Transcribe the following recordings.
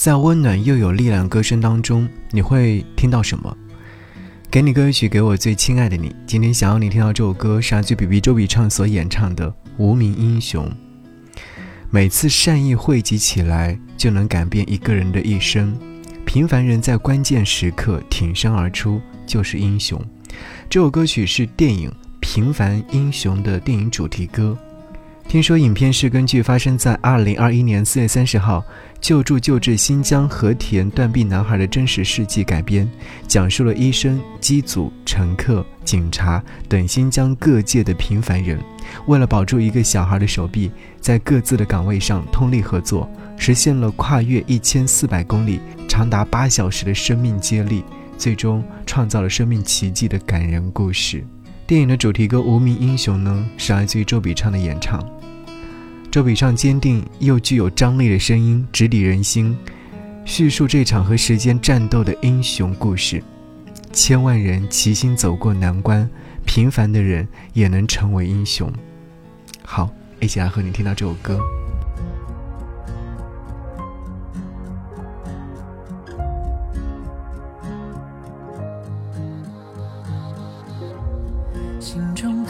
在温暖又有力量歌声当中，你会听到什么？给你歌曲，给我最亲爱的你。今天想要你听到这首歌，是来自 BB 周笔畅所演唱的《无名英雄》。每次善意汇集起来，就能改变一个人的一生。平凡人在关键时刻挺身而出，就是英雄。这首歌曲是电影《平凡英雄》的电影主题歌。听说影片是根据发生在二零二一年四月三十号救助救治新疆和田断臂男孩的真实事迹改编，讲述了医生、机组、乘客、警察等新疆各界的平凡人，为了保住一个小孩的手臂，在各自的岗位上通力合作，实现了跨越一千四百公里、长达八小时的生命接力，最终创造了生命奇迹的感人故事。电影的主题歌《无名英雄》呢，是来自于周笔畅的演唱。周笔畅坚定又具有张力的声音直抵人心，叙述这场和时间战斗的英雄故事。千万人齐心走过难关，平凡的人也能成为英雄。好，一起来和你听到这首歌。心中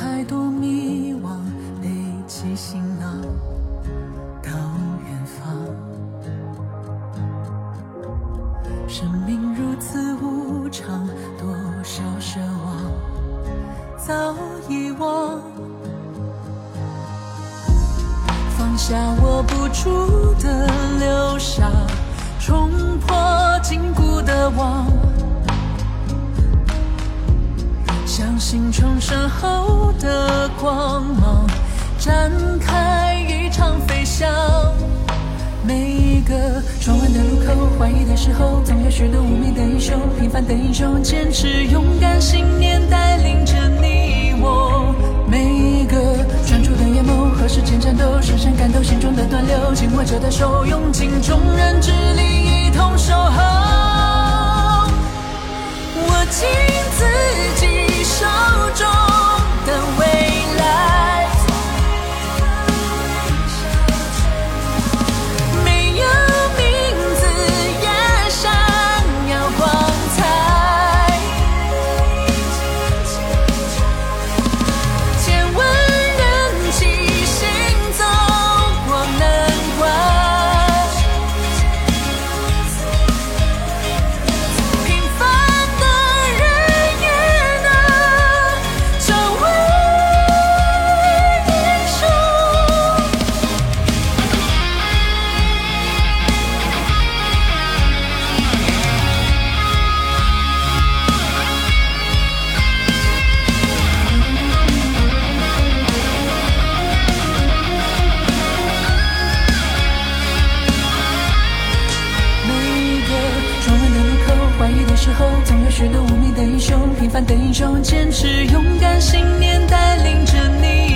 生命如此无常，多少奢望早遗忘，放下握不住的流沙，冲破禁锢的网，相信重生后的光芒，展开一场飞翔。每个转弯的路口，怀疑的时候，总有许多无名的英雄，平凡的英雄，坚持勇敢信念，带领着你我。每一个专注的眼眸，和时间战斗，深深感动心中的断流，紧握着的手，用尽众人之力，一同守候。握紧自己手中后，总有许多无名的英雄，平凡的英雄，坚持勇敢信念，带领着你。